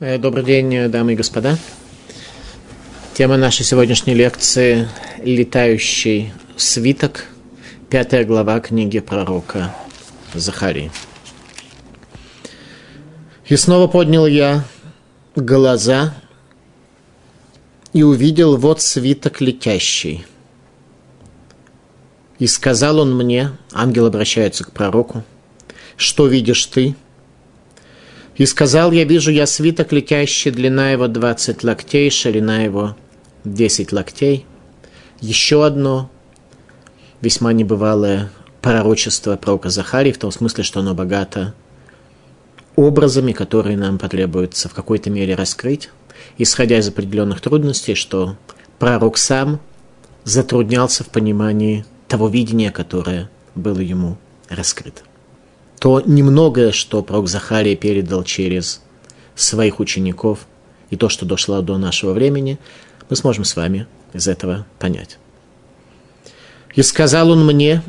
Э, добрый день, дамы и господа. Тема нашей сегодняшней лекции – «Летающий свиток», пятая глава книги пророка Захарии. И снова поднял я глаза и увидел вот свиток летящий. И сказал он мне, ангел обращается к пророку, что видишь ты? И сказал я, вижу я свиток летящий, длина его 20 локтей, ширина его 10 локтей. Еще одно весьма небывалое пророчество пророка Захарии, в том смысле, что оно богато образами, которые нам потребуется в какой-то мере раскрыть, исходя из определенных трудностей, что пророк сам затруднялся в понимании того видения, которое было ему раскрыто. То немногое, что пророк Захария передал через своих учеников, и то, что дошло до нашего времени, мы сможем с вами из этого понять. И сказал он мне,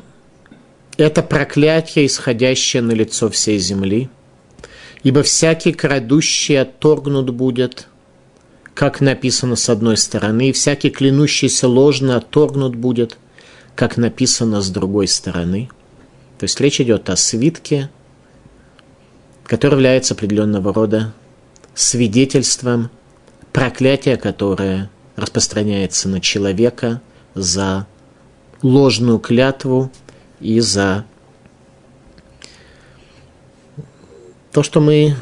это проклятие, исходящее на лицо всей земли, ибо всякий крадущий отторгнут будет, как написано с одной стороны, и всякий клянущийся ложно отторгнут будет, как написано с другой стороны. То есть речь идет о свитке, который является определенного рода свидетельством проклятия, которое распространяется на человека за ложную клятву и за то, что мы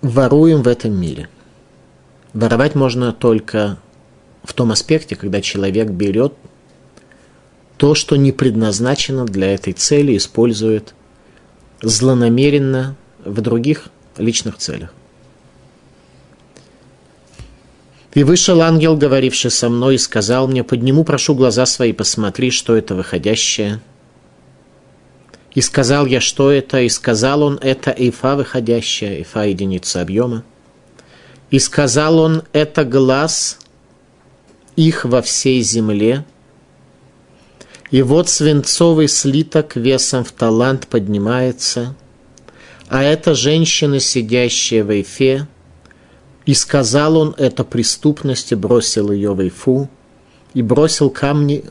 воруем в этом мире. Воровать можно только в том аспекте, когда человек берет то, что не предназначено для этой цели, использует злонамеренно в других личных целях. И вышел ангел, говоривший со мной, и сказал мне, подниму, прошу, глаза свои, посмотри, что это выходящее. И сказал я, что это, и сказал он, это эйфа выходящая, эйфа единица объема. И сказал он, это глаз их во всей земле. И вот свинцовый слиток весом в талант поднимается, а это женщина, сидящая в эйфе, и сказал он это преступность и бросил ее в Ифу, и бросил, камни,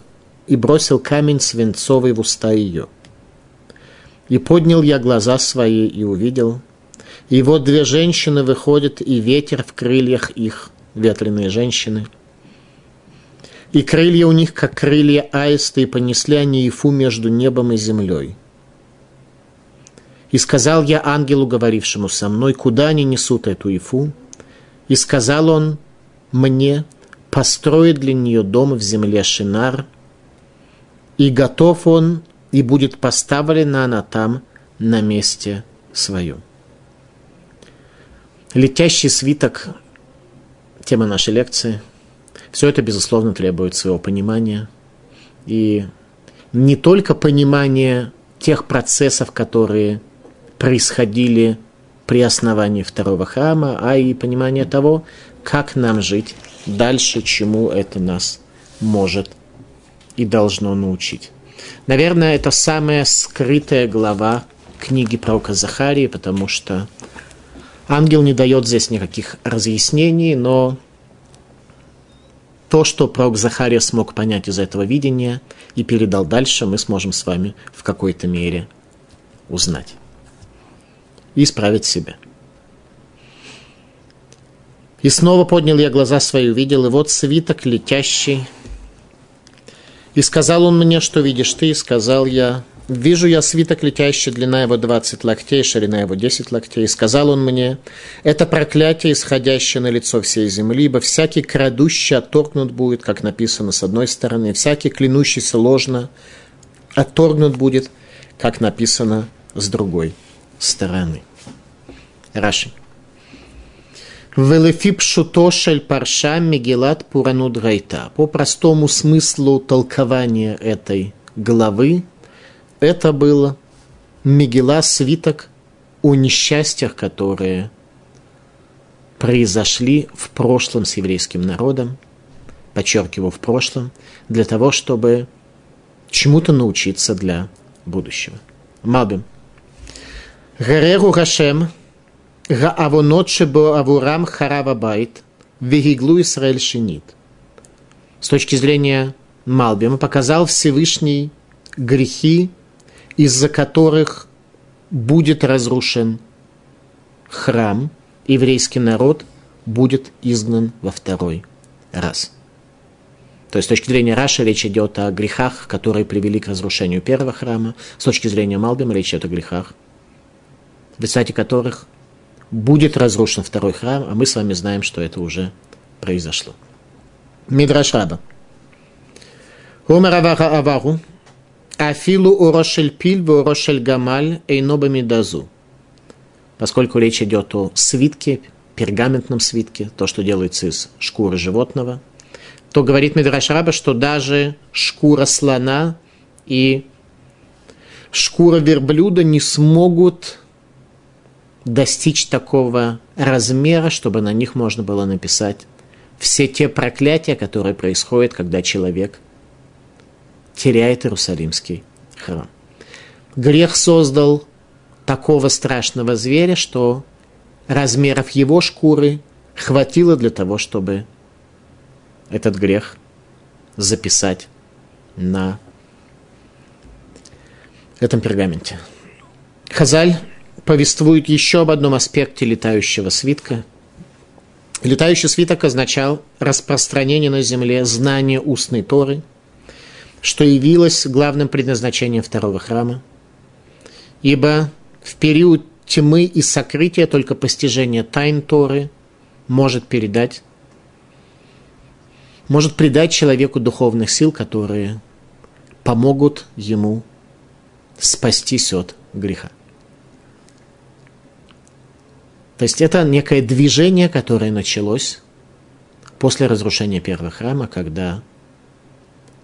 и бросил камень свинцовый в уста ее. И поднял я глаза свои и увидел, и вот две женщины выходят, и ветер в крыльях их, ветреные женщины. И крылья у них, как крылья аиста, и понесли они Ифу между небом и землей. И сказал я ангелу, говорившему со мной, куда они несут эту Ифу, и сказал он мне, построить для нее дом в земле Шинар, и готов он, и будет поставлена она там на месте своем. Летящий свиток, тема нашей лекции, все это, безусловно, требует своего понимания. И не только понимания тех процессов, которые происходили при основании второго храма, а и понимание того, как нам жить дальше, чему это нас может и должно научить. Наверное, это самая скрытая глава книги пророка Захарии, потому что ангел не дает здесь никаких разъяснений, но то, что пророк Захария смог понять из этого видения и передал дальше, мы сможем с вами в какой-то мере узнать и исправить себя. И снова поднял я глаза свои, увидел, и вот свиток летящий. И сказал он мне, что видишь ты, и сказал я, вижу я свиток летящий, длина его 20 локтей, ширина его 10 локтей. Сказал он мне, это проклятие, исходящее на лицо всей земли, ибо всякий крадущий отторгнут будет, как написано с одной стороны, всякий клянущийся ложно отторгнут будет, как написано с другой стороны. Раши. Велефи пшуто шель парша мегилат пурануд гайта. По простому смыслу толкования этой главы, это было Мегила свиток о несчастьях, которые произошли в прошлом с еврейским народом, подчеркиваю, в прошлом, для того, чтобы чему-то научиться для будущего. Малбим. Гареру Гашем, гаавонот шебо авурам вегиглу Исраэль шинит. С точки зрения Малбима показал Всевышний грехи, из-за которых будет разрушен храм, еврейский народ будет изгнан во второй раз. То есть с точки зрения Раши речь идет о грехах, которые привели к разрушению первого храма. С точки зрения Малбима речь идет о грехах, в результате которых будет разрушен второй храм, а мы с вами знаем, что это уже произошло. Мидраш Раба. Умар Авару, Афилу урошель пиль, урошель гамаль, эйноба медазу. Поскольку речь идет о свитке, пергаментном свитке, то, что делается из шкуры животного, то говорит Мидраш Раба, что даже шкура слона и шкура верблюда не смогут достичь такого размера, чтобы на них можно было написать все те проклятия, которые происходят, когда человек теряет Иерусалимский храм. Грех создал такого страшного зверя, что размеров его шкуры хватило для того, чтобы этот грех записать на этом пергаменте. Хазаль повествует еще об одном аспекте летающего свитка. Летающий свиток означал распространение на земле знания устной Торы, что явилось главным предназначением второго храма. Ибо в период тьмы и сокрытия только постижение тайн Торы может передать, может придать человеку духовных сил, которые помогут ему спастись от греха. То есть это некое движение, которое началось после разрушения первого храма, когда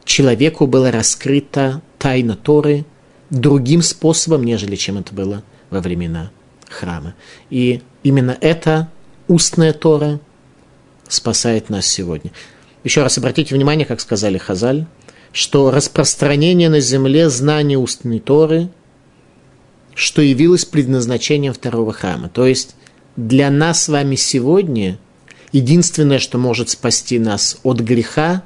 человеку была раскрыта тайна Торы другим способом, нежели чем это было во времена храма. И именно эта устная Тора спасает нас сегодня. Еще раз обратите внимание, как сказали Хазаль, что распространение на земле знания устной Торы, что явилось предназначением второго храма. То есть для нас с вами сегодня единственное, что может спасти нас от греха,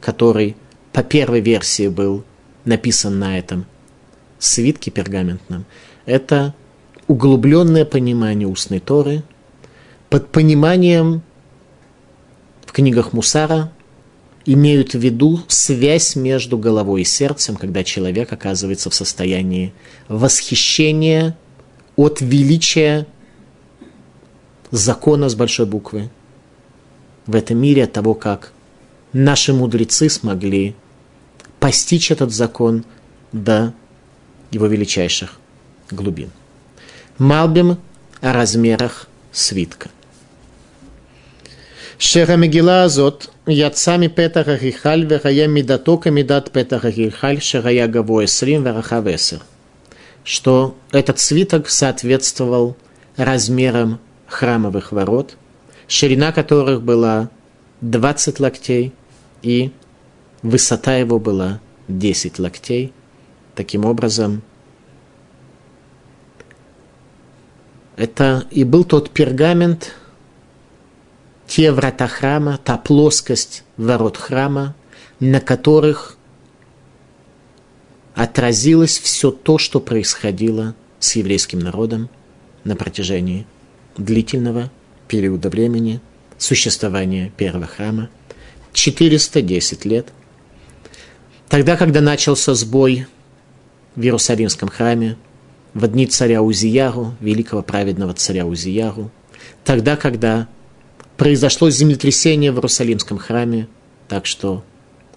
который по первой версии был написан на этом свитке пергаментном, это углубленное понимание устной Торы, под пониманием в книгах Мусара имеют в виду связь между головой и сердцем, когда человек оказывается в состоянии восхищения от величия закона с большой буквы. В этом мире, от того, как наши мудрецы смогли постичь этот закон до его величайших глубин. Малбим о размерах свитка. Шера Мегила Азот, Яцами Петах Ахихаль, Верая Мидатока Мидат Петах Ахихаль, Шерая Гавоя Срим, Верахавесер. Что этот свиток соответствовал размерам храмовых ворот, ширина которых была 20 локтей и высота его была 10 локтей. Таким образом, это и был тот пергамент, те врата храма, та плоскость ворот храма, на которых отразилось все то, что происходило с еврейским народом на протяжении длительного периода времени существования первого храма, 410 лет. Тогда, когда начался сбой в Иерусалимском храме, в дни царя Узияру, великого праведного царя Узияру, тогда, когда произошло землетрясение в Иерусалимском храме, так что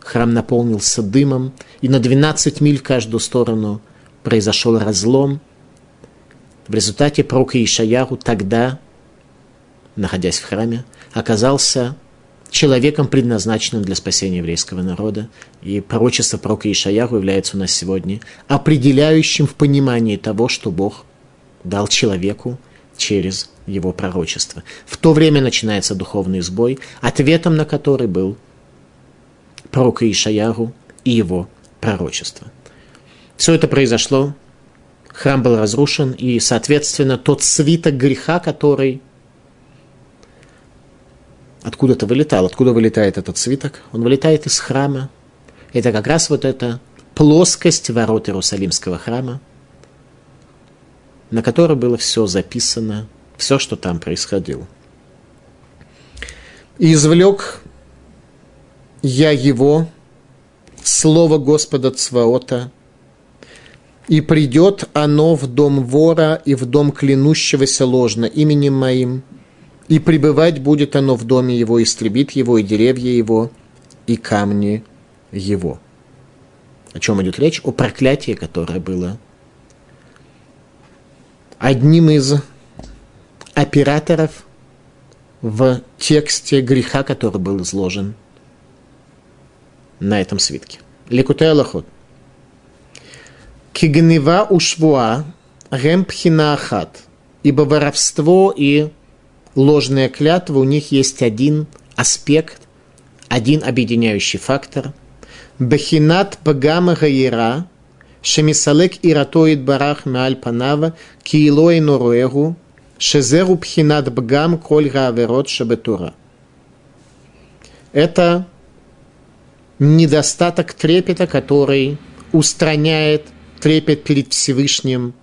храм наполнился дымом, и на 12 миль в каждую сторону произошел разлом. В результате пророка Ишаяру тогда, находясь в храме, оказался человеком, предназначенным для спасения еврейского народа. И пророчество пророка Ишаяху является у нас сегодня определяющим в понимании того, что Бог дал человеку через его пророчество. В то время начинается духовный сбой, ответом на который был пророк Ишаяру и его пророчество. Все это произошло храм был разрушен, и, соответственно, тот свиток греха, который откуда-то вылетал. Откуда вылетает этот свиток? Он вылетает из храма. Это как раз вот эта плоскость ворот Иерусалимского храма, на которой было все записано, все, что там происходило. И извлек я его, слово Господа Цваота, и придет оно в дом вора и в дом клянущегося ложно именем моим, и пребывать будет оно в доме его, истребит его, и деревья его, и камни его. О чем идет речь? О проклятии, которое было одним из операторов в тексте греха, который был изложен на этом свитке. Ликутей Аллахот. Кигнева ушвуа ремпхина ахат. Ибо воровство и ложная клятва, у них есть один аспект, один объединяющий фактор. Бехинат пагама гаира, шемисалек иратоид барах мааль панава, киилой норуэгу, шезеру пхинат бгам коль гаверот шабетура. Это недостаток трепета, который устраняет трепет перед Всевышним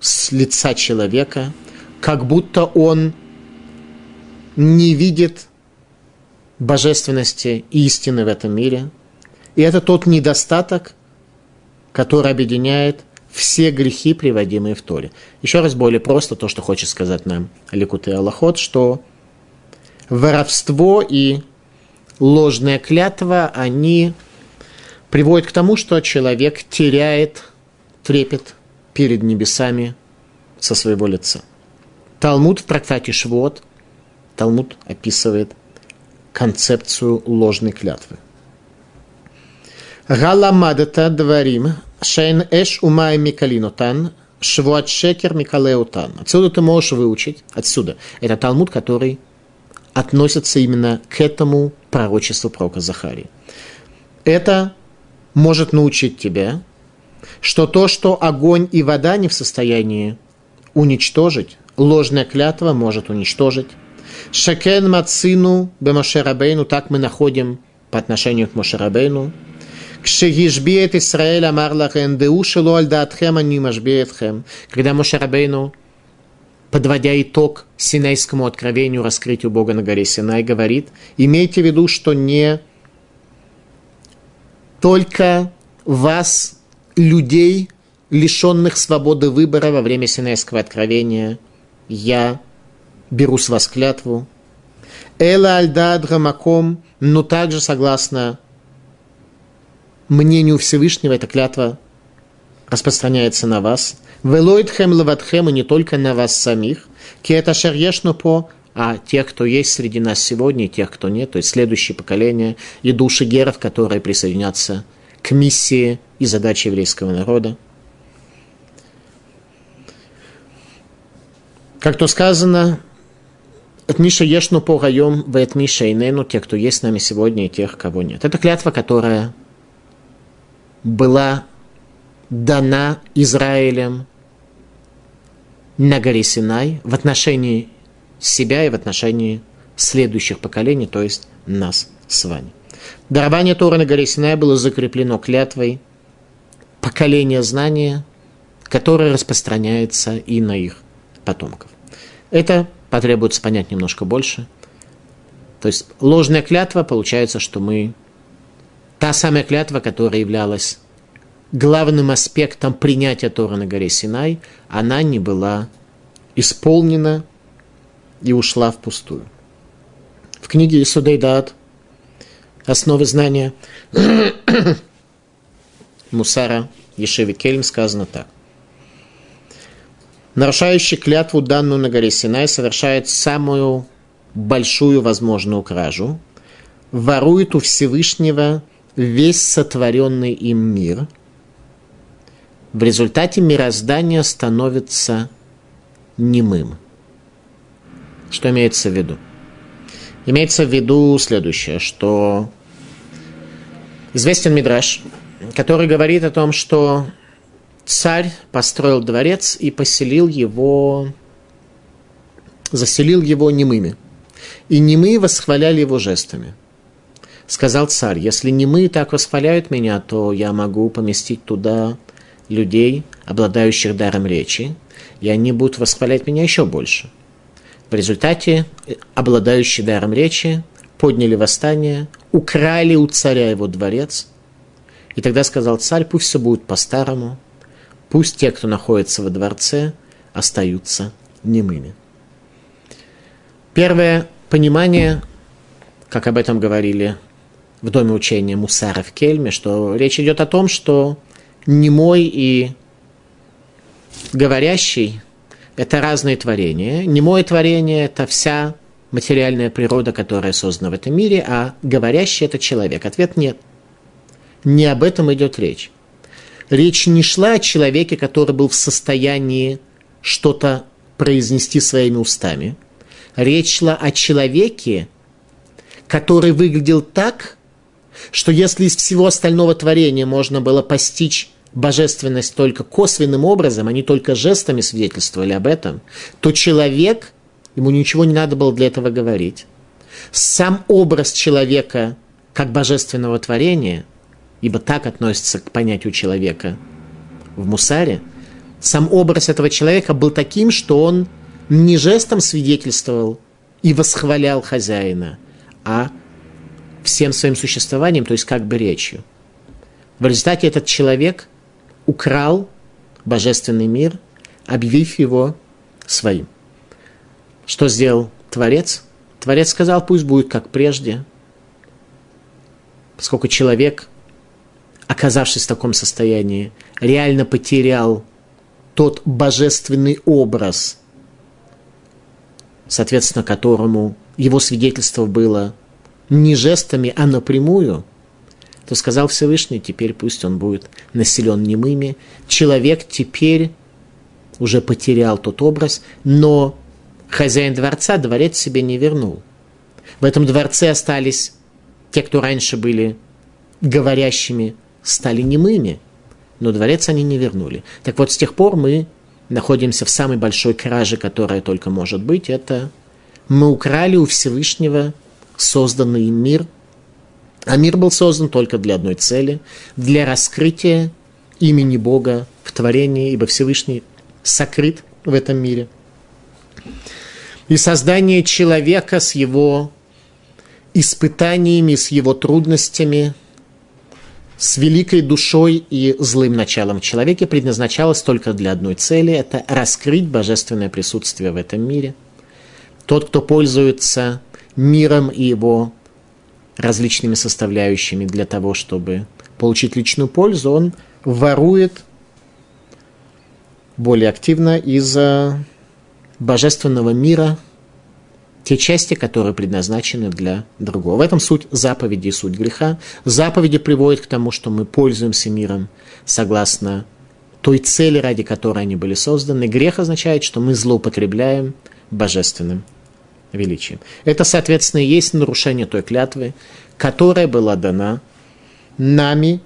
с лица человека, как будто он не видит божественности и истины в этом мире. И это тот недостаток, который объединяет все грехи, приводимые в Торе. Еще раз более просто то, что хочет сказать нам Аликут и Аллахот, что воровство и ложная клятва, они приводят к тому, что человек теряет трепет перед небесами со своего лица. Талмуд в трактате Швот – Талмуд описывает концепцию ложной клятвы. Галамадата дварим шейн эш умай микалинотан швуат шекер микалеутан. Отсюда ты можешь выучить, отсюда, это Талмуд, который относится именно к этому пророчеству пророка Захарии. Это может научить тебя, что то, что огонь и вода не в состоянии уничтожить, ложная клятва может уничтожить, Шекен Мацину Бемошерабейну, так мы находим по отношению к Мошерабейну. Кшегишбиет Исраэль Амар Лахен, Деушелу Альдатхем, Ани Машбиетхем. Когда Мошерабейну, подводя итог Синайскому откровению, раскрытию Бога на горе Синай, говорит, имейте в виду, что не только вас, людей, лишенных свободы выбора во время Синайского откровения, я беру с вас клятву. Эла альдад гамаком, но также согласно мнению Всевышнего, эта клятва распространяется на вас. Велоидхем лаватхем, и не только на вас самих. Киета шерьешну по а тех, кто есть среди нас сегодня, и тех, кто нет, то есть следующее поколение, и души геров, которые присоединятся к миссии и задаче еврейского народа. Как то сказано, от Миша Ешну по Гайом, в Миша и Нену, те, кто есть с нами сегодня, и тех, кого нет. Это клятва, которая была дана Израилем на горе Синай в отношении себя и в отношении следующих поколений, то есть нас с вами. Дарование Тора на горе Синай было закреплено клятвой поколения знания, которое распространяется и на их потомков. Это потребуется понять немножко больше. То есть ложная клятва, получается, что мы... Та самая клятва, которая являлась главным аспектом принятия Тора на горе Синай, она не была исполнена и ушла впустую. В книге Исудей Дат «Основы знания» Мусара Ешеви Кельм сказано так – нарушающий клятву данную на горе Синай, совершает самую большую возможную кражу, ворует у Всевышнего весь сотворенный им мир. В результате мироздание становится немым. Что имеется в виду? Имеется в виду следующее, что известен Мидраш, который говорит о том, что царь построил дворец и поселил его, заселил его немыми. И немые восхваляли его жестами. Сказал царь, если немые так восхваляют меня, то я могу поместить туда людей, обладающих даром речи, и они будут восхвалять меня еще больше. В результате э, обладающие даром речи подняли восстание, украли у царя его дворец. И тогда сказал царь, пусть все будет по-старому, пусть те, кто находится во дворце, остаются немыми. Первое понимание, как об этом говорили в доме учения Мусара в Кельме, что речь идет о том, что немой и говорящий – это разные творения. Немое творение – это вся материальная природа, которая создана в этом мире, а говорящий – это человек. Ответ – нет. Не об этом идет речь. Речь не шла о человеке, который был в состоянии что-то произнести своими устами. Речь шла о человеке, который выглядел так, что если из всего остального творения можно было постичь божественность только косвенным образом, а не только жестами свидетельствовали об этом, то человек, ему ничего не надо было для этого говорить. Сам образ человека как божественного творения, ибо так относится к понятию человека в Мусаре, сам образ этого человека был таким, что он не жестом свидетельствовал и восхвалял хозяина, а всем своим существованием, то есть как бы речью. В результате этот человек украл божественный мир, объявив его своим. Что сделал Творец? Творец сказал, пусть будет как прежде, поскольку человек, оказавшись в таком состоянии, реально потерял тот божественный образ, соответственно, которому его свидетельство было не жестами, а напрямую, то сказал Всевышний, теперь пусть он будет населен немыми. Человек теперь уже потерял тот образ, но хозяин дворца дворец себе не вернул. В этом дворце остались те, кто раньше были говорящими, стали немыми, но дворец они не вернули. Так вот, с тех пор мы находимся в самой большой краже, которая только может быть. Это мы украли у Всевышнего созданный мир, а мир был создан только для одной цели, для раскрытия имени Бога в творении, ибо Всевышний сокрыт в этом мире. И создание человека с его испытаниями, с его трудностями, с великой душой и злым началом в человеке предназначалось только для одной цели – это раскрыть божественное присутствие в этом мире. Тот, кто пользуется миром и его различными составляющими для того, чтобы получить личную пользу, он ворует более активно из божественного мира те части, которые предназначены для другого. В этом суть заповеди и суть греха. Заповеди приводят к тому, что мы пользуемся миром согласно той цели, ради которой они были созданы. Грех означает, что мы злоупотребляем божественным величием. Это, соответственно, и есть нарушение той клятвы, которая была дана нами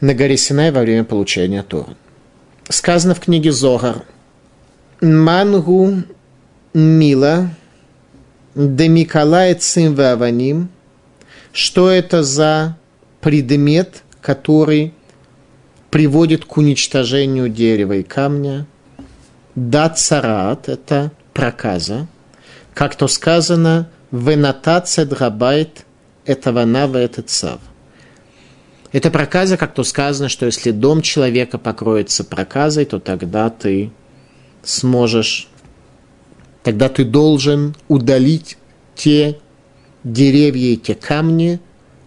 на горе Синай во время получения Тора. Сказано в книге Зогар «Мангу мила демикалай цим ваваним» что это за предмет, который приводит к уничтожению дерева и камня. Да царат – это проказа, как то сказано, «Венатация драбайт этого нава это цав». Это проказа, как то сказано, что если дом человека покроется проказой, то тогда ты сможешь, тогда ты должен удалить те деревья и те камни,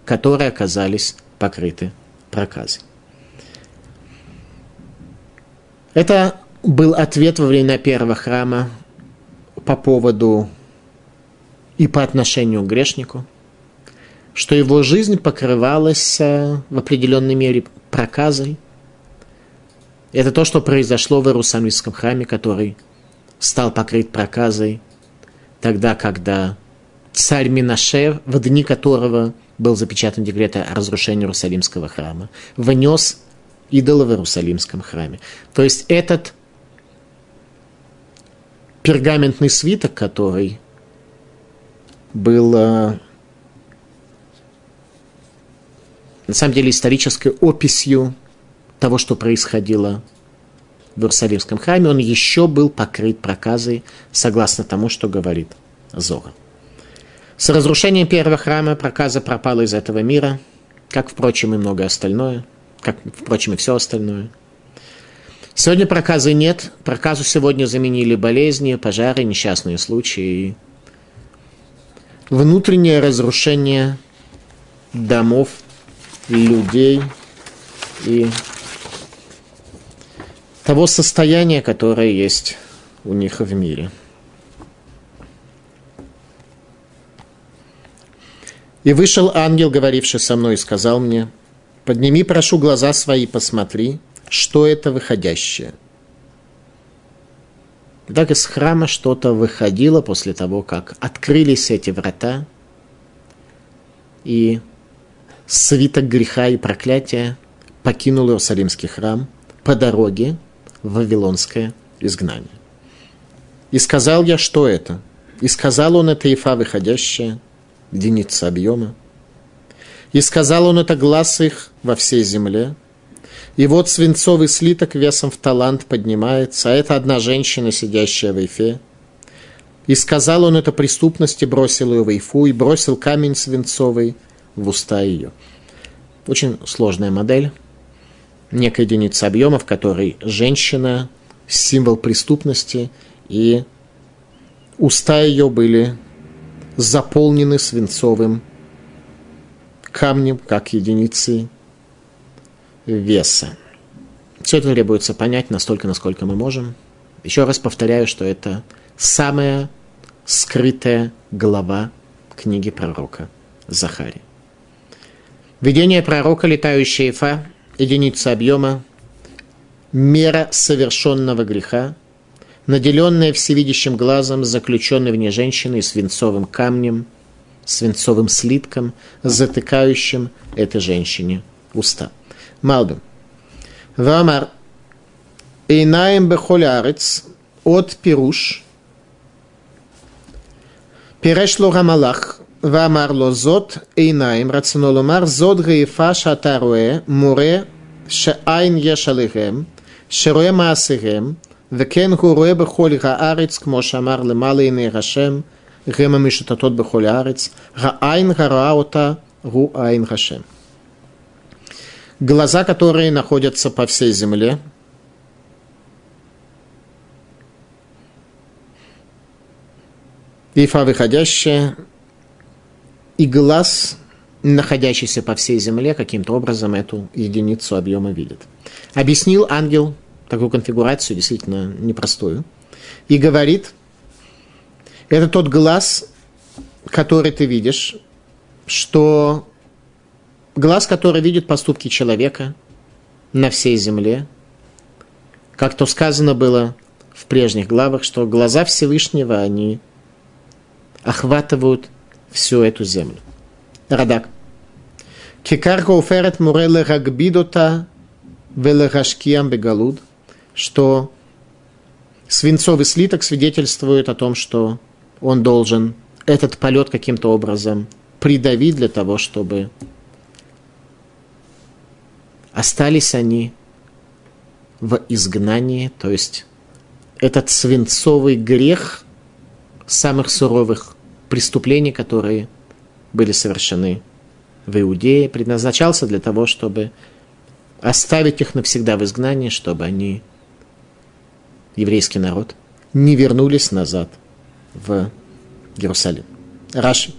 которые оказались покрыты проказой. Это был ответ во время первого храма по поводу и по отношению к грешнику, что его жизнь покрывалась э, в определенной мере проказой. Это то, что произошло в Иерусалимском храме, который стал покрыт проказой тогда, когда царь Минаше, в дни которого был запечатан декрет о разрушении Иерусалимского храма, внес идола в Иерусалимском храме. То есть этот пергаментный свиток, который был э, на самом деле исторической описью того, что происходило в Иерусалимском храме, он еще был покрыт проказой, согласно тому, что говорит Зора. С разрушением первого храма проказа пропала из этого мира, как, впрочем, и многое остальное, как, впрочем, и все остальное. Сегодня проказы нет. Проказу сегодня заменили болезни, пожары, несчастные случаи. Внутреннее разрушение домов, людей и того состояния, которое есть у них в мире. И вышел ангел, говоривший со мной, и сказал мне, «Подними, прошу, глаза свои, посмотри, что это выходящее». Так из храма что-то выходило после того, как открылись эти врата, и свиток греха и проклятия покинул Иерусалимский храм по дороге Вавилонское изгнание. И сказал я, что это? И сказал он, это Ифа выходящая – единица объема. И сказал он это глаз их во всей земле. И вот свинцовый слиток весом в талант поднимается, а это одна женщина, сидящая в эфе. И сказал он это преступности, бросил ее в эйфу и бросил камень свинцовый в уста ее. Очень сложная модель. Некая единица объема, в которой женщина – символ преступности, и уста ее были заполнены свинцовым камнем, как единицей веса. Все это требуется понять настолько, насколько мы можем. Еще раз повторяю, что это самая скрытая глава книги пророка Захари. Видение пророка, летающая Ифа, единица объема, мера совершенного греха, наделенная всевидящим глазом, заключенной в ней женщиной свинцовым камнем, свинцовым слитком, затыкающим этой женщине уста. Малбим. Вамар. Инаем бехолярец от пируш. Перешло гамалах המלאך ואמר לו זאת עיניים, רצונו לומר זאת גאיפה שאתה רואה, מורה שעין יש עליהם, שרואה מעשיהם, וכן הוא רואה בכל הארץ, כמו שאמר למעלה עיני השם, הם המשוטטות בכל הארץ, העין הרואה אותה הוא עין השם. Глаза, которые находятся по всей земле, Ифа выходящая, и глаз, находящийся по всей земле, каким-то образом эту единицу объема видит. Объяснил ангел такую конфигурацию, действительно непростую, и говорит, это тот глаз, который ты видишь, что глаз, который видит поступки человека на всей земле, как то сказано было в прежних главах, что глаза Всевышнего, они охватывают всю эту землю. Радак. Кикарка уферет муреле рагбидота велерашкиам бегалуд – что свинцовый слиток свидетельствует о том, что он должен этот полет каким-то образом придавить для того, чтобы остались они в изгнании, то есть этот свинцовый грех самых суровых преступлений, которые были совершены в Иудее, предназначался для того, чтобы оставить их навсегда в изгнании, чтобы они еврейский народ, не вернулись назад в Иерусалим. Раши.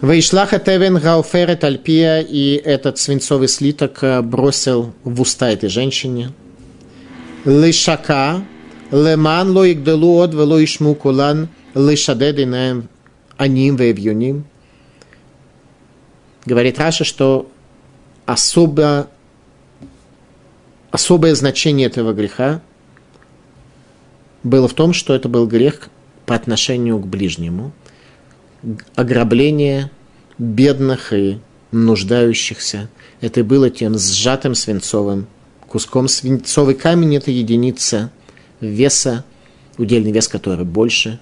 Вейшлаха Тевен Гауферет Альпия, и этот свинцовый слиток э, бросил в уста этой женщине. Лишака, леман ло игделу от вело ишму кулан, лишадед инем аним вевюним. Говорит Раша, что особо, особое значение этого греха – было в том, что это был грех по отношению к ближнему, ограбление бедных и нуждающихся. Это было тем сжатым свинцовым куском. Свинцовый камень – это единица веса, удельный вес который больше.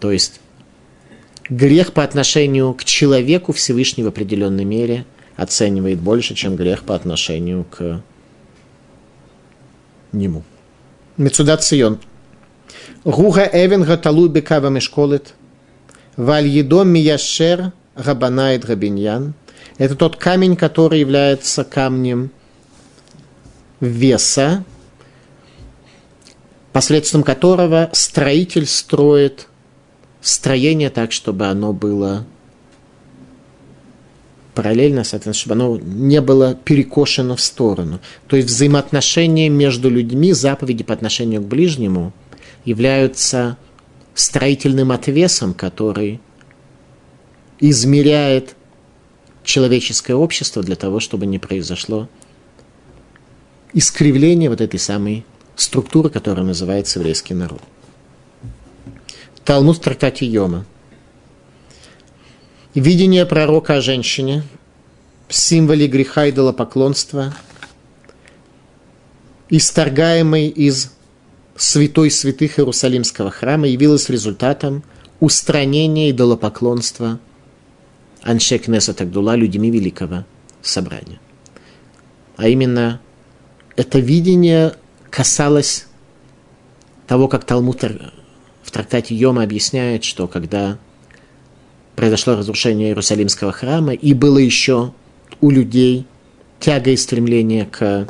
То есть грех по отношению к человеку Всевышний в определенной мере оценивает больше, чем грех по отношению к нему. Мецудат Сион. Руга Эвен Гаталу Бекава Мешколет. Валь Едом Мияшер Рабанает Рабиньян. Это тот камень, который является камнем веса, посредством которого строитель строит строение так, чтобы оно было параллельно, соответственно, чтобы оно не было перекошено в сторону. То есть взаимоотношения между людьми, заповеди по отношению к ближнему являются строительным отвесом, который измеряет человеческое общество для того, чтобы не произошло искривление вот этой самой структуры, которая называется еврейский народ. Талмуд в трактате Йома. Видение пророка о женщине, символе греха и идолопоклонства, исторгаемый из святой святых Иерусалимского храма, явилось результатом устранения идолопоклонства Аншек Несет Агдула людьми великого собрания. А именно, это видение касалось того, как Талмуд в трактате Йома объясняет, что когда произошло разрушение Иерусалимского храма, и было еще у людей тяга и стремление к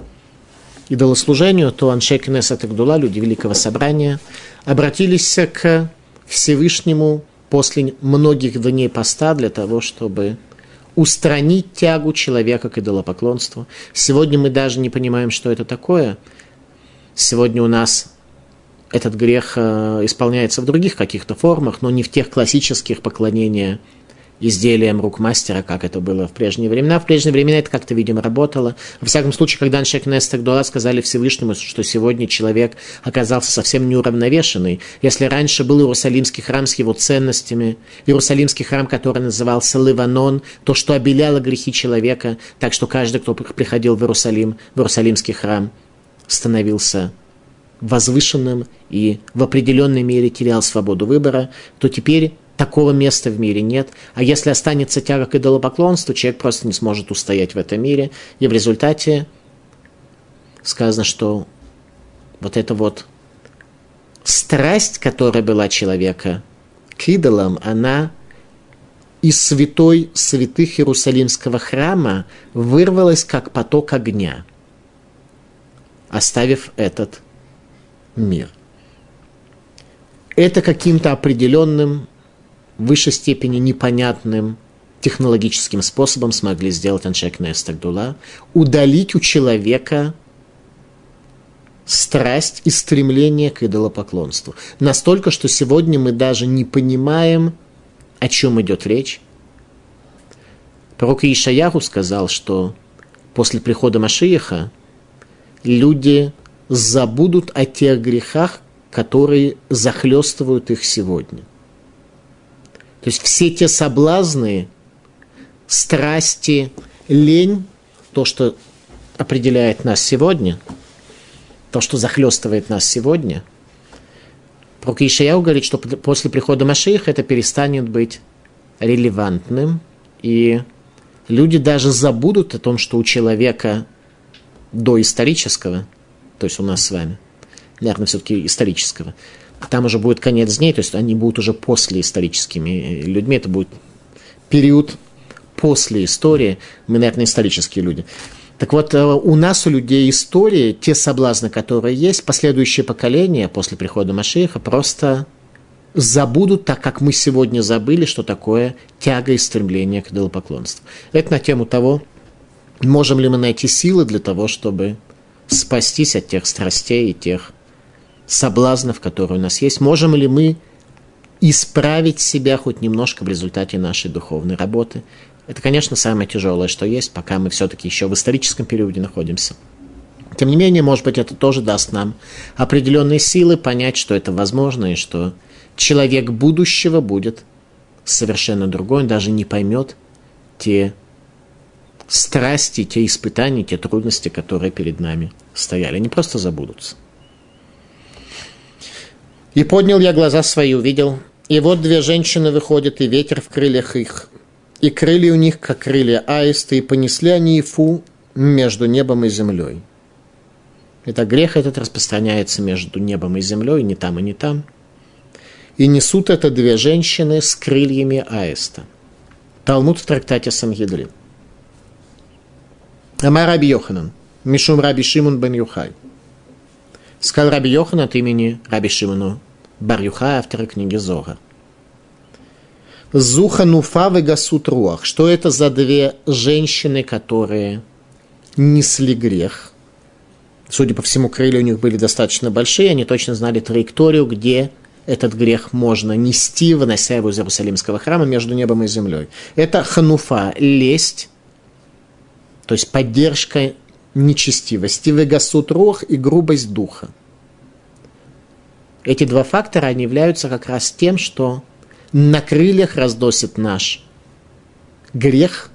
идолослужению, то Аншей Кнесет Агдула, люди Великого Собрания, обратились к Всевышнему после многих дней поста для того, чтобы устранить тягу человека к идолопоклонству. Сегодня мы даже не понимаем, что это такое. Сегодня у нас этот грех э, исполняется в других каких-то формах, но не в тех классических поклонениях изделиям рук мастера, как это было в прежние времена. В прежние времена это как-то, видимо, работало. Во всяком случае, когда Аншек Нестер Дула сказали Всевышнему, что сегодня человек оказался совсем неуравновешенный. Если раньше был Иерусалимский храм с его ценностями, Иерусалимский храм, который назывался Ливанон, то, что обеляло грехи человека, так что каждый, кто приходил в Иерусалим, в Иерусалимский храм, становился возвышенным и в определенной мере терял свободу выбора, то теперь такого места в мире нет. А если останется тяга к идолопоклонству, человек просто не сможет устоять в этом мире. И в результате сказано, что вот эта вот страсть, которая была человека к идолам, она из святой святых Иерусалимского храма вырвалась как поток огня, оставив этот мир. Это каким-то определенным, в высшей степени непонятным технологическим способом смогли сделать Аншек Нестагдула, удалить у человека страсть и стремление к идолопоклонству. Настолько, что сегодня мы даже не понимаем, о чем идет речь. Пророк Ишаяху сказал, что после прихода Машиеха люди забудут о тех грехах, которые захлестывают их сегодня. То есть все те соблазны, страсти, лень, то, что определяет нас сегодня, то, что захлестывает нас сегодня, Пророк Ишаяу говорит, что после прихода Машииха это перестанет быть релевантным, и люди даже забудут о том, что у человека до исторического – то есть у нас с вами, наверное, все-таки исторического. Там уже будет конец дней, то есть они будут уже после историческими людьми, это будет период после истории, мы, наверное, исторические люди. Так вот, э, у нас, у людей истории, те соблазны, которые есть, последующие поколения после прихода Машеха просто забудут, так как мы сегодня забыли, что такое тяга и стремление к идолопоклонству. Это на тему того, можем ли мы найти силы для того, чтобы спастись от тех страстей и тех соблазнов, которые у нас есть? Можем ли мы исправить себя хоть немножко в результате нашей духовной работы? Это, конечно, самое тяжелое, что есть, пока мы все-таки еще в историческом периоде находимся. Тем не менее, может быть, это тоже даст нам определенные силы понять, что это возможно, и что человек будущего будет совершенно другой, он даже не поймет те страсти, те испытания, те трудности, которые перед нами стояли. Они просто забудутся. И поднял я глаза свои, увидел, и вот две женщины выходят, и ветер в крыльях их, и крылья у них, как крылья аиста, и понесли они Ифу между небом и землей. Это грех этот распространяется между небом и землей, не там и не там. И несут это две женщины с крыльями аиста. Талмуд в трактате Сангидрин. Ама Раби Йоханан, Мишум Раби Шимон бен Юхай. Сказал Раби Йохан от имени Раби Шимону Бар Юхай, автора книги Зора. Зуха Нуфа Гасут Руах. Что это за две женщины, которые несли грех? Судя по всему, крылья у них были достаточно большие, они точно знали траекторию, где этот грех можно нести, вынося его из Иерусалимского храма между небом и землей. Это хануфа, лесть, то есть поддержка нечестивости, вегасут рох и грубость духа. Эти два фактора, они являются как раз тем, что на крыльях разносит наш грех,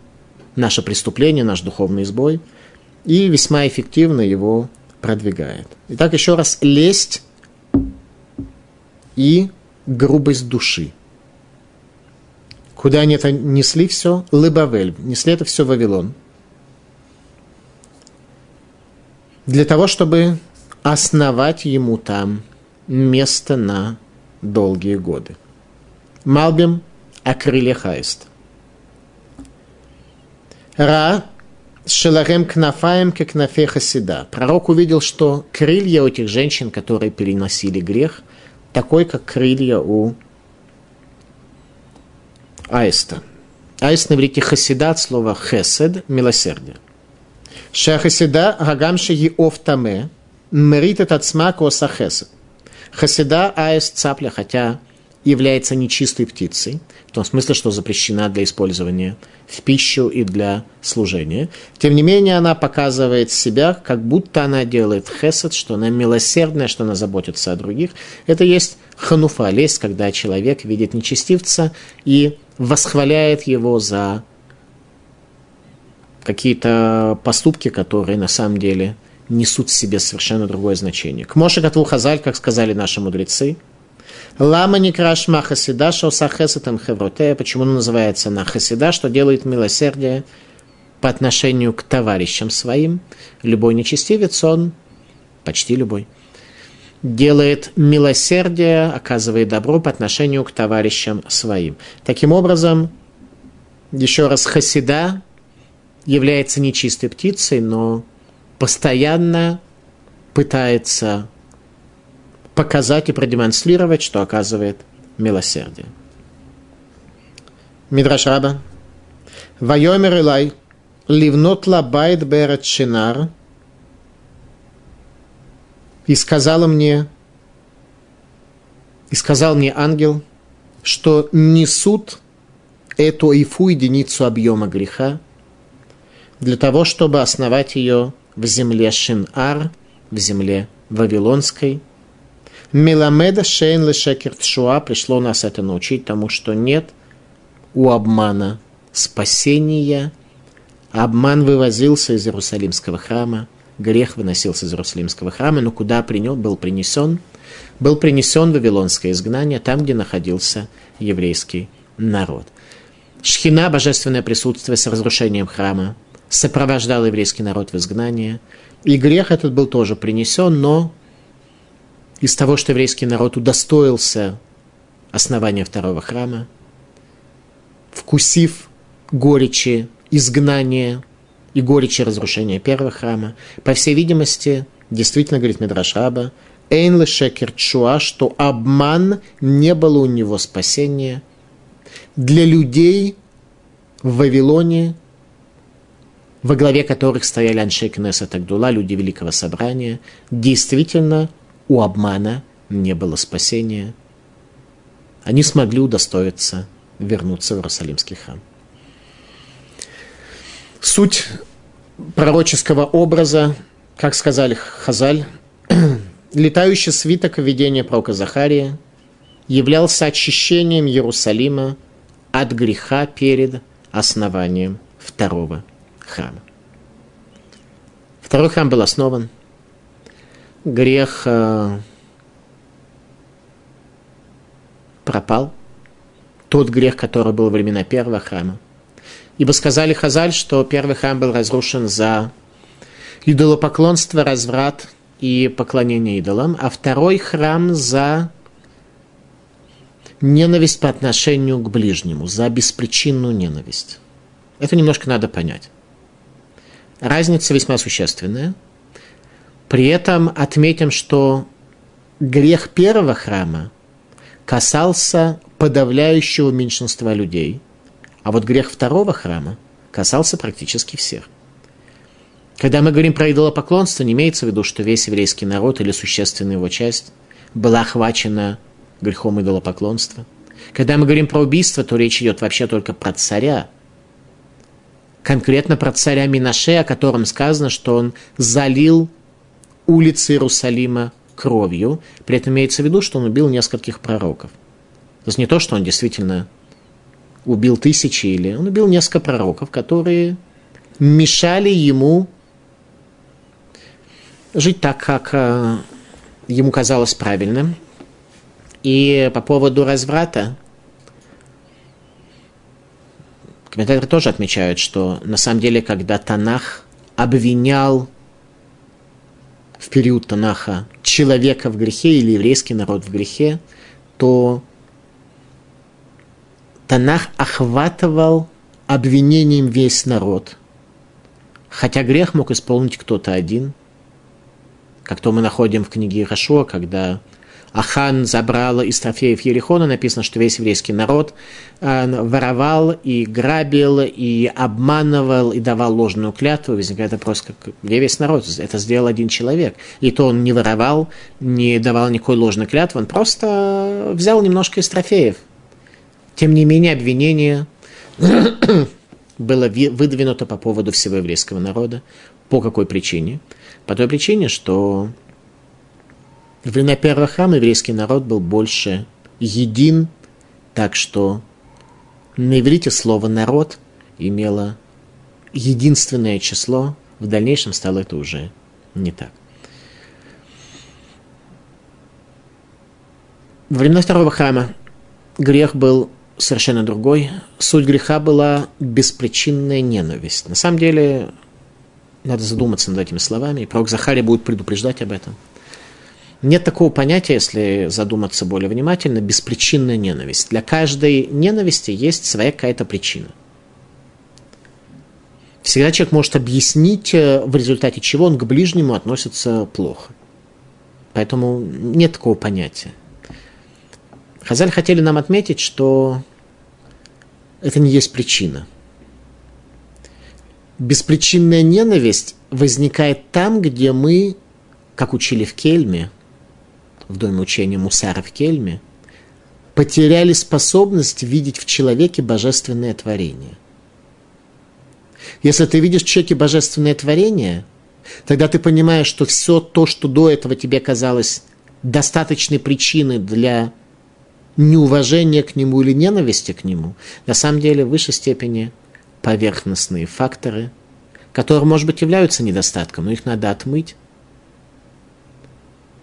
наше преступление, наш духовный сбой, и весьма эффективно его продвигает. Итак, еще раз, лесть и грубость души. Куда они это несли все? Лыбавель. Несли это все в Вавилон. Для того, чтобы основать ему там место на долгие годы. Малбим о крыльях аиста. Ра Шеларем кнафаем как кнафе хасида. Пророк увидел, что крылья у этих женщин, которые переносили грех, такой, как крылья у аиста. Аист на иврите хасида от слова хесед, милосердие. Шахасида гагамши и офтаме, мрит от смака хесед. Хасида аист цапля, хотя является нечистой птицей, в том смысле, что запрещена для использования в пищу и для служения. Тем не менее, она показывает себя, как будто она делает хесед, что она милосердная, что она заботится о других. Это есть хануфа, лесть, когда человек видит нечестивца и восхваляет его за какие-то поступки, которые на самом деле несут в себе совершенно другое значение. К Моше Хазаль, как сказали наши мудрецы, Лама не крашма хасида, что сахесатам хевротея. Почему он называется на хасида, что делает милосердие по отношению к товарищам своим. Любой нечестивец, он, почти любой, делает милосердие, оказывает добро по отношению к товарищам своим. Таким образом, еще раз, хасида является нечистой птицей, но постоянно пытается показать и продемонстрировать, что оказывает милосердие. Мидраш Раба. Вайомер Илай, ливнот лабайт берет шинар, и сказала мне, и сказал мне ангел, что несут эту ифу единицу объема греха для того, чтобы основать ее в земле Шин-Ар, в земле Вавилонской – Миламеда Шейн Лешекер Тшуа пришло нас это научить тому, что нет у обмана спасения. Обман вывозился из Иерусалимского храма, грех выносился из Иерусалимского храма, но куда принес, был принесен? Был принесен вавилонское изгнание, там, где находился еврейский народ. Шхина, божественное присутствие с разрушением храма, сопровождал еврейский народ в изгнание. И грех этот был тоже принесен, но из того, что еврейский народ удостоился основания второго храма, вкусив горечи изгнания и горечи разрушения первого храма, по всей видимости, действительно, говорит Медраш Раба, Эйн лешекер чуа, что обман не было у него спасения. Для людей в Вавилоне, во главе которых стояли Аншей Кнесет Агдула, люди Великого Собрания, действительно у обмана не было спасения. Они смогли удостоиться вернуться в Иерусалимский храм. Суть пророческого образа, как сказали Хазаль, летающий свиток видения пророка Захария являлся очищением Иерусалима от греха перед основанием второго храма. Второй храм был основан. Грех э, пропал. Тот грех, который был во времена первого храма. Ибо сказали Хазаль, что первый храм был разрушен за идолопоклонство, разврат и поклонение идолам, а второй храм за ненависть по отношению к ближнему, за беспричинную ненависть. Это немножко надо понять. Разница весьма существенная. При этом отметим, что грех первого храма касался подавляющего меньшинства людей, а вот грех второго храма касался практически всех. Когда мы говорим про идолопоклонство, не имеется в виду, что весь еврейский народ или существенная его часть была охвачена грехом идолопоклонства. Когда мы говорим про убийство, то речь идет вообще только про царя. Конкретно про царя Минаше, о котором сказано, что он залил улицы Иерусалима кровью. При этом имеется в виду, что он убил нескольких пророков. То есть не то, что он действительно убил тысячи или... Он убил несколько пророков, которые мешали ему жить так, как э, ему казалось правильным. И по поводу разврата, комментаторы тоже отмечают, что на самом деле, когда Танах обвинял в период Танаха человека в грехе или еврейский народ в грехе, то Танах охватывал обвинением весь народ. Хотя грех мог исполнить кто-то один – как то мы находим в книге Рашуа, когда Ахан забрал из трофеев Ерихона, написано, что весь еврейский народ э, воровал и грабил, и обманывал, и давал ложную клятву. Возникает вопрос, как, где весь народ? Это сделал один человек. И то он не воровал, не давал никакой ложной клятвы, он просто взял немножко из трофеев. Тем не менее, обвинение было выдвинуто по поводу всего еврейского народа. По какой причине? По той причине, что во времена первого храма еврейский народ был больше един, так что на иврите слово «народ» имело единственное число, в дальнейшем стало это уже не так. Во времена второго храма грех был совершенно другой. Суть греха была беспричинная ненависть. На самом деле, надо задуматься над этими словами, и пророк Захария будет предупреждать об этом. Нет такого понятия, если задуматься более внимательно, беспричинная ненависть. Для каждой ненависти есть своя какая-то причина. Всегда человек может объяснить, э, в результате чего он к ближнему относится плохо. Поэтому нет такого понятия. Хазаль хотели нам отметить, что это не есть причина – беспричинная ненависть возникает там, где мы, как учили в Кельме, в доме учения Мусара в Кельме, потеряли способность видеть в человеке божественное творение. Если ты видишь в человеке божественное творение, тогда ты понимаешь, что все то, что до этого тебе казалось достаточной причиной для неуважения к нему или ненависти к нему, на самом деле в высшей степени – поверхностные факторы, которые, может быть, являются недостатком, но их надо отмыть,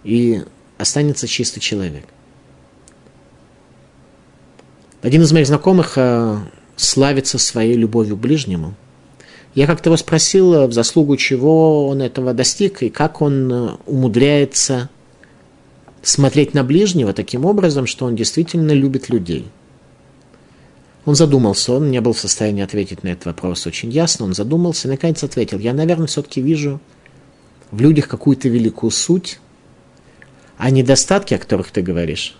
и останется чистый человек. Один из моих знакомых э, славится своей любовью к ближнему. Я как-то его спросил, э, в заслугу чего он этого достиг, и как он э, умудряется смотреть на ближнего таким образом, что он действительно любит людей – он задумался, он не был в состоянии ответить на этот вопрос очень ясно, он задумался и наконец ответил, я, наверное, все-таки вижу в людях какую-то великую суть, а недостатки, о которых ты говоришь,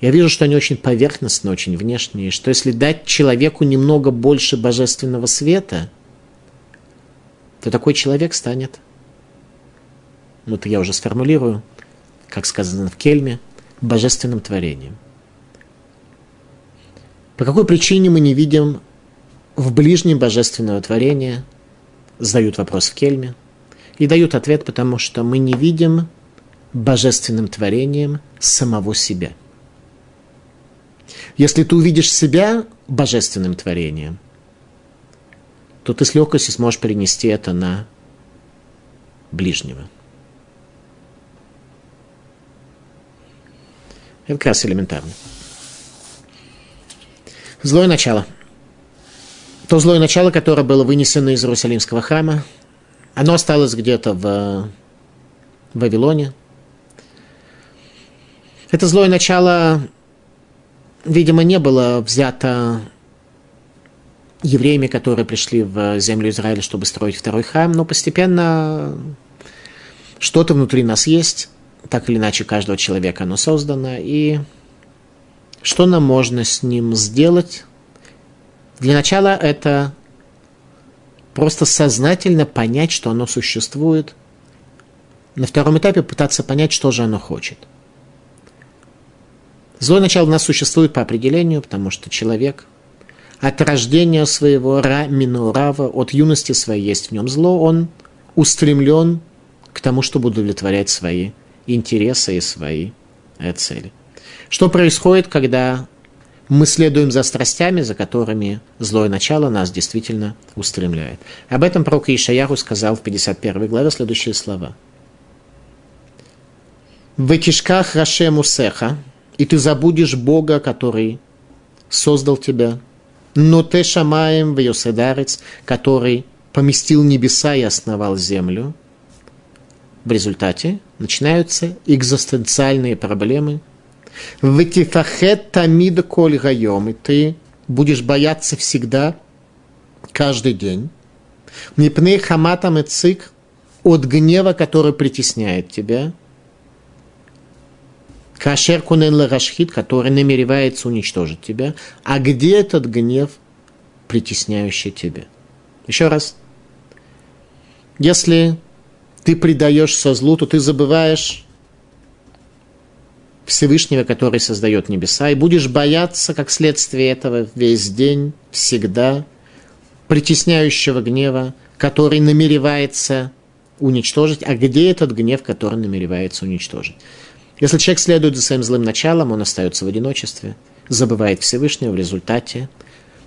я вижу, что они очень поверхностные, очень внешние, что если дать человеку немного больше божественного света, то такой человек станет, ну это я уже сформулирую, как сказано в Кельме, божественным творением – по какой причине мы не видим в ближнем божественного творения? Задают вопрос в Кельме. И дают ответ, потому что мы не видим божественным творением самого себя. Если ты увидишь себя божественным творением, то ты с легкостью сможешь перенести это на ближнего. Это как раз элементарно. Злое начало. То злое начало, которое было вынесено из Иерусалимского храма, оно осталось где-то в Вавилоне. Это злое начало, видимо, не было взято евреями, которые пришли в землю Израиля, чтобы строить второй храм, но постепенно что-то внутри нас есть, так или иначе каждого человека оно создано, и что нам можно с ним сделать? Для начала это просто сознательно понять, что оно существует. На втором этапе пытаться понять, что же оно хочет. Злое начало у нас существует по определению, потому что человек от рождения своего ра минурава, от юности своей есть в нем зло, он устремлен к тому, чтобы удовлетворять свои интересы и свои э, цели. Что происходит, когда мы следуем за страстями, за которыми злое начало нас действительно устремляет. Об этом пророк Ишаяху сказал в 51 главе следующие слова. «В кишках Рашему Сеха, и ты забудешь Бога, который создал тебя, но ты шамаем в Йоседарец, который поместил небеса и основал землю». В результате начинаются экзистенциальные проблемы – Вытифахет тамида коль гайом, и ты будешь бояться всегда, каждый день. Мипней хаматам и цик от гнева, который притесняет тебя. Кашер кунен лагашхит, который намеревается уничтожить тебя. А где этот гнев, притесняющий тебя? Еще раз. Если ты предаешься злу, то ты забываешь Всевышнего, который создает небеса, и будешь бояться, как следствие этого, весь день, всегда, притесняющего гнева, который намеревается уничтожить. А где этот гнев, который намеревается уничтожить? Если человек следует за своим злым началом, он остается в одиночестве, забывает Всевышнего в результате,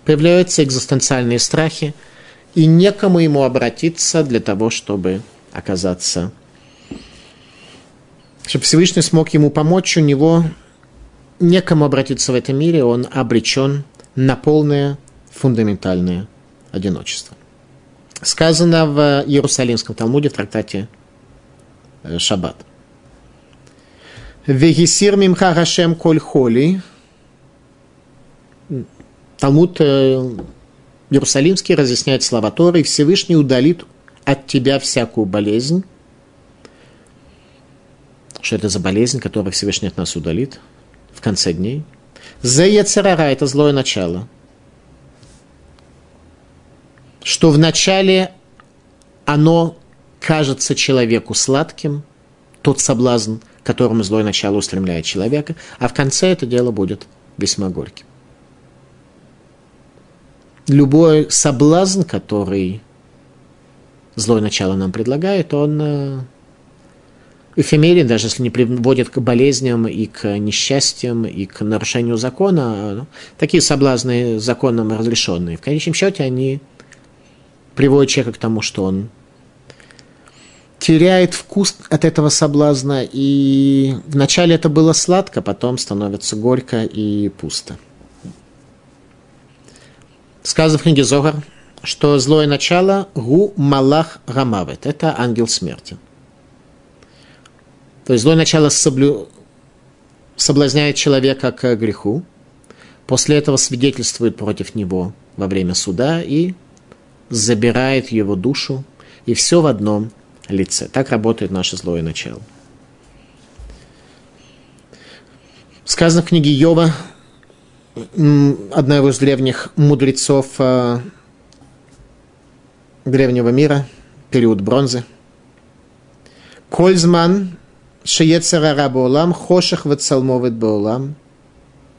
появляются экзистенциальные страхи, и некому ему обратиться для того, чтобы оказаться чтобы Всевышний смог ему помочь, у него некому обратиться в этом мире, он обречен на полное фундаментальное одиночество. Сказано в Иерусалимском Талмуде в трактате э, Шаббат. Вегисир мимха Хашем коль холи. Талмуд э, Иерусалимский разъясняет слова Торы, Всевышний удалит от тебя всякую болезнь, что это за болезнь, которую Всевышний от нас удалит в конце дней. За это злое начало. Что в начале оно кажется человеку сладким, тот соблазн, которому злое начало устремляет человека, а в конце это дело будет весьма горьким. Любой соблазн, который злое начало нам предлагает, он э, эфемерен, даже если не приводит к болезням и к несчастьям, и к нарушению закона, ну, такие соблазны законом разрешенные. В конечном счете они приводят человека к тому, что он теряет вкус от этого соблазна, и вначале это было сладко, потом становится горько и пусто. Сказано в книге Зогар, что злое начало – гу малах рамавет – это ангел смерти – то есть злое начало соблю... соблазняет человека к греху, после этого свидетельствует против него во время суда и забирает его душу, и все в одном лице. Так работает наше злое начало. Сказано в книге Йова, одного из древних мудрецов э, древнего мира, период бронзы. Кользман Шиецера Баулам, Хошах Вацалмовит Баулам.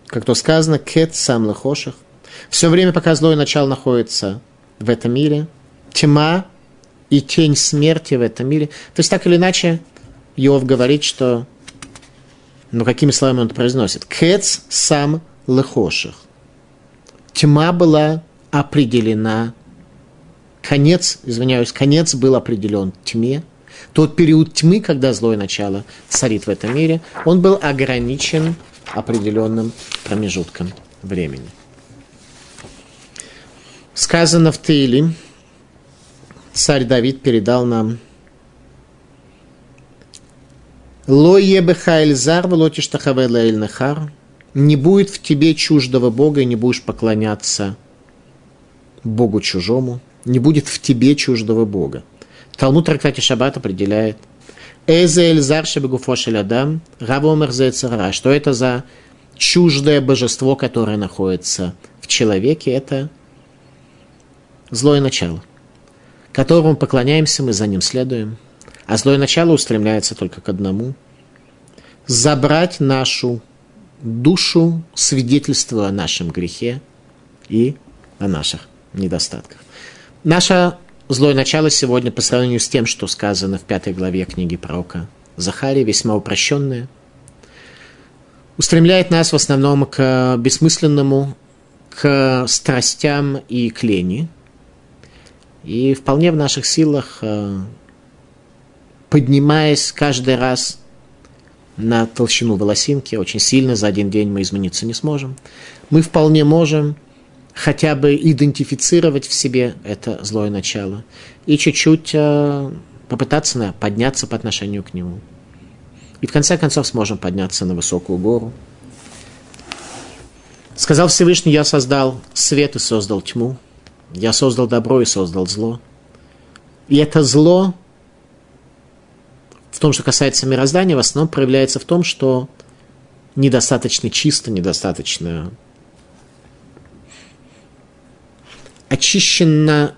Как то сказано, Кет сам Хошах. Все время, пока злое начало находится в этом мире, тьма и тень смерти в этом мире. То есть, так или иначе, Иов говорит, что... Ну, какими словами он это произносит? Кец сам лехоших. Тьма была определена конец, извиняюсь, конец был определен тьме. Тот период тьмы, когда злое начало царит в этом мире, он был ограничен определенным промежутком времени. Сказано в Таиле, царь Давид передал нам Ло ебехайль зар, нахар. Не будет в тебе чуждого Бога, и не будешь поклоняться Богу чужому. Не будет в тебе чуждого Бога. Талмуд трактате Шаббат определяет Эзе эльзар шебегуфошель адам, равомер Что это за чуждое божество, которое находится в человеке? Это злое начало, которому поклоняемся, мы за ним следуем. А злое начало устремляется только к одному – забрать нашу душу, свидетельство о нашем грехе и о наших недостатках. Наше злое начало сегодня по сравнению с тем, что сказано в пятой главе книги пророка Захария, весьма упрощенное, устремляет нас в основном к бессмысленному, к страстям и к лени. И вполне в наших силах э, поднимаясь каждый раз на толщину волосинки, очень сильно за один день мы измениться не сможем. Мы вполне можем хотя бы идентифицировать в себе это злое начало и чуть-чуть э, попытаться подняться по отношению к нему. И в конце концов сможем подняться на высокую гору. Сказал Всевышний, я создал свет и создал тьму. Я создал добро и создал зло. И это зло в том, что касается мироздания, в основном проявляется в том, что недостаточно чисто, недостаточно очищена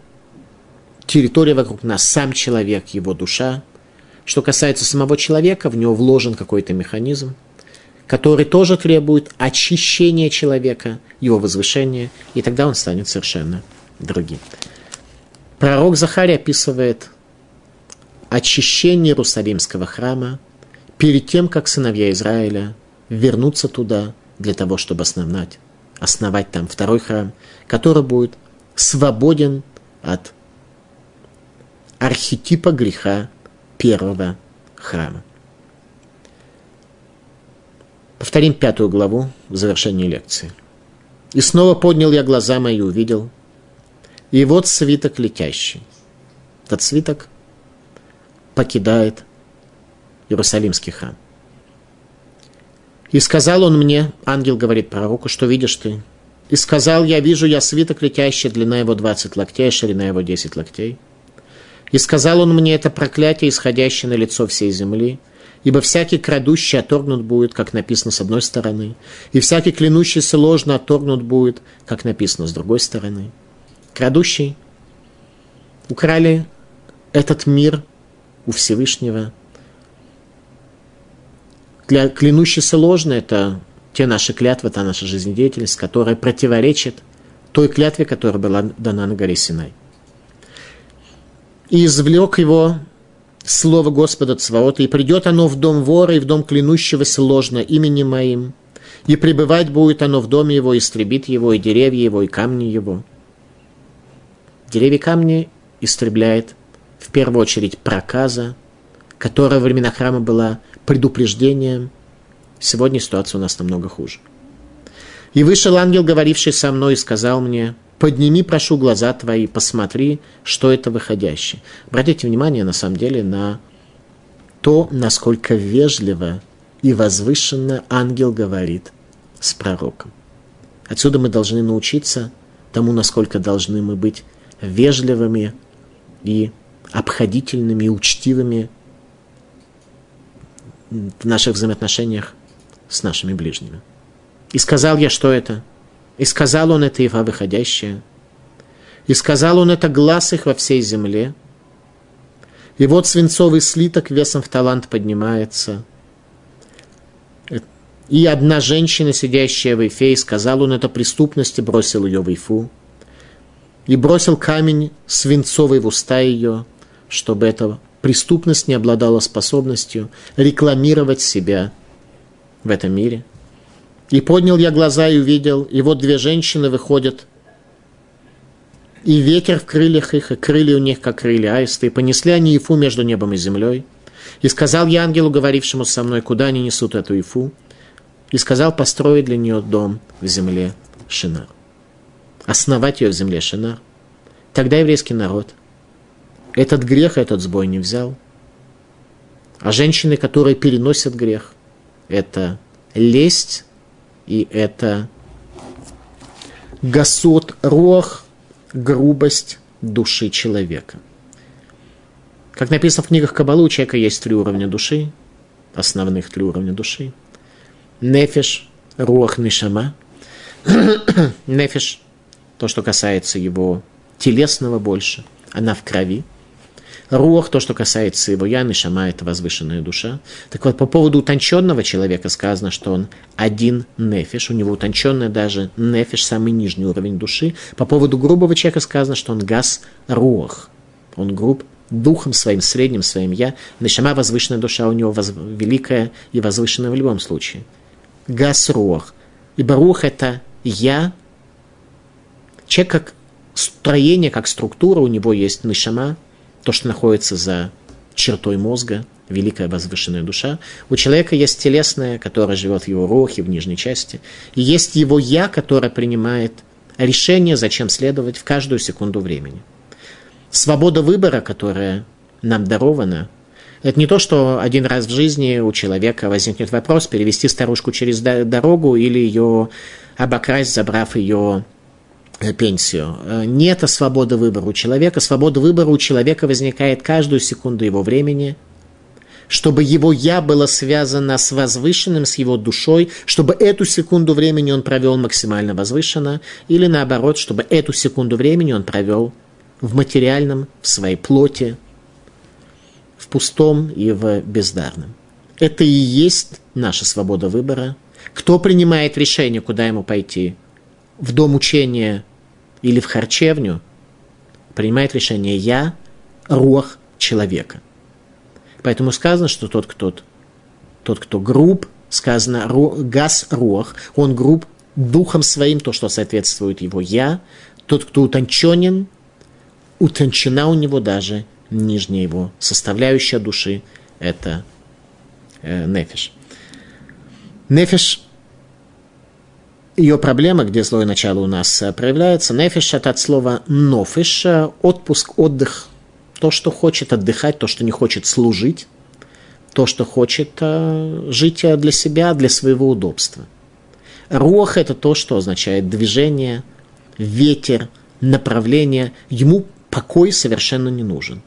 территория вокруг нас, сам человек, его душа. Что касается самого человека, в него вложен какой-то механизм, который тоже требует очищения человека, его возвышения, и тогда он станет совершенно другим. Пророк Захарий описывает очищение Иерусалимского храма перед тем, как сыновья Израиля вернутся туда для того, чтобы основать, основать там второй храм, который будет свободен от архетипа греха первого храма. Повторим пятую главу в завершении лекции. «И снова поднял я глаза мои и увидел, и вот свиток летящий». Этот свиток покидает Иерусалимский храм. И сказал он мне, ангел говорит пророку, что видишь ты? И сказал, я вижу, я свиток летящий, длина его 20 локтей, ширина его 10 локтей. И сказал он мне, это проклятие, исходящее на лицо всей земли, ибо всякий крадущий оторгнут будет, как написано с одной стороны, и всякий клянущийся ложно оторгнут будет, как написано с другой стороны. Крадущий украли этот мир – у Всевышнего. Для клянущийся ложно – это те наши клятвы, та наша жизнедеятельность, которая противоречит той клятве, которая была дана на горе Синай. И извлек его слово Господа Цваота, и придет оно в дом вора и в дом клянущегося ложно именем моим, и пребывать будет оно в доме его, истребит его, и деревья его, и камни его. Деревья камни истребляет в первую очередь проказа, которая во времена храма была предупреждением. Сегодня ситуация у нас намного хуже. И вышел ангел, говоривший со мной, и сказал мне, подними, прошу, глаза твои, посмотри, что это выходящее. Обратите внимание, на самом деле, на то, насколько вежливо и возвышенно ангел говорит с пророком. Отсюда мы должны научиться тому, насколько должны мы быть вежливыми и обходительными учтивыми в наших взаимоотношениях с нашими ближними. И сказал я, что это? И сказал он это Ива выходящая. И сказал он это глаз их во всей земле. И вот свинцовый слиток весом в талант поднимается. И одна женщина, сидящая в Ифе, и сказал он это преступности, бросил ее в Ифу. И бросил камень свинцовый в уста ее – чтобы эта преступность не обладала способностью рекламировать себя в этом мире. И поднял я глаза и увидел, и вот две женщины выходят и ветер в крыльях их, и крылья у них, как крылья аисты, и понесли они Ифу между небом и землей. И сказал я ангелу, говорившему со мной, куда они несут эту Ифу, и сказал построить для нее дом в земле Шинар. Основать ее в земле Шинар. Тогда еврейский народ этот грех, этот сбой не взял. А женщины, которые переносят грех, это лесть и это гасот рох, грубость души человека. Как написано в книгах Кабалы, у человека есть три уровня души, основных три уровня души. Нефиш, руах, нишама. Нефиш, то, что касается его телесного больше, она в крови – Рух, то, что касается его я, Нишама – это возвышенная душа. Так вот, по поводу утонченного человека сказано, что он один нефиш, у него утонченный даже нефиш, самый нижний уровень души. По поводу грубого человека сказано, что он газ рух, он груб духом своим, средним своим я. Нишама – возвышенная душа, у него воз... великая и возвышенная в любом случае. Газ рух. Ибо рух – это я, человек как строение, как структура, у него есть нишама, то, что находится за чертой мозга, великая возвышенная душа. У человека есть телесное, которое живет в его рухе, в нижней части. И есть его «я», которое принимает решение, зачем следовать в каждую секунду времени. Свобода выбора, которая нам дарована, это не то, что один раз в жизни у человека возникнет вопрос перевести старушку через дорогу или ее обокрасть, забрав ее пенсию. Э, нет свободы выбора у человека. Свобода выбора у человека возникает каждую секунду его времени, чтобы его «я» было связано с возвышенным, с его душой, чтобы эту секунду времени он провел максимально возвышенно, или наоборот, чтобы эту секунду времени он провел в материальном, в своей плоти, в пустом и в бездарном. Это и есть наша свобода выбора. Кто принимает решение, куда ему пойти – в дом учения или в харчевню, принимает решение я, рух человека. Поэтому сказано, что тот, кто, тот, кто груб, сказано газ рух, он груб духом своим, то, что соответствует его я, тот, кто утонченен, утончена у него даже нижняя его составляющая души, это э, нефиш. Нефиш ее проблема, где злое начало у нас э, проявляется, нефиш это от слова нофиш, э, отпуск, отдых, то, что хочет отдыхать, то, что не хочет служить, то, что хочет э, жить для себя, для своего удобства. Рух – это то, что означает движение, ветер, направление. Ему покой совершенно не нужен.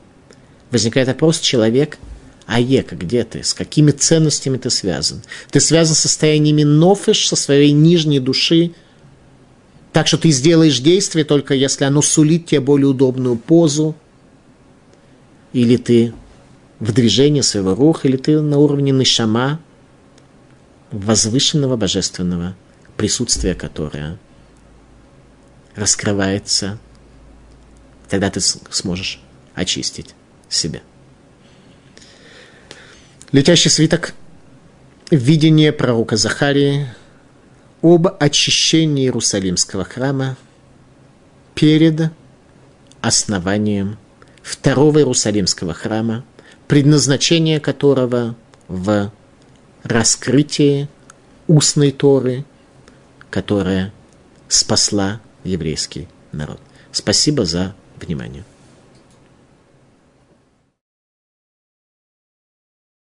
Возникает вопрос, человек – Аека, где ты? С какими ценностями ты связан? Ты связан с состояниями нофиш, со своей нижней души, так что ты сделаешь действие только если оно сулит тебе более удобную позу, или ты в движении своего руха, или ты на уровне нишама, возвышенного божественного присутствия, которое раскрывается, тогда ты сможешь очистить себя. Летящий свиток. Видение пророка Захарии об очищении Иерусалимского храма перед основанием второго Иерусалимского храма, предназначение которого в раскрытии устной Торы, которая спасла еврейский народ. Спасибо за внимание.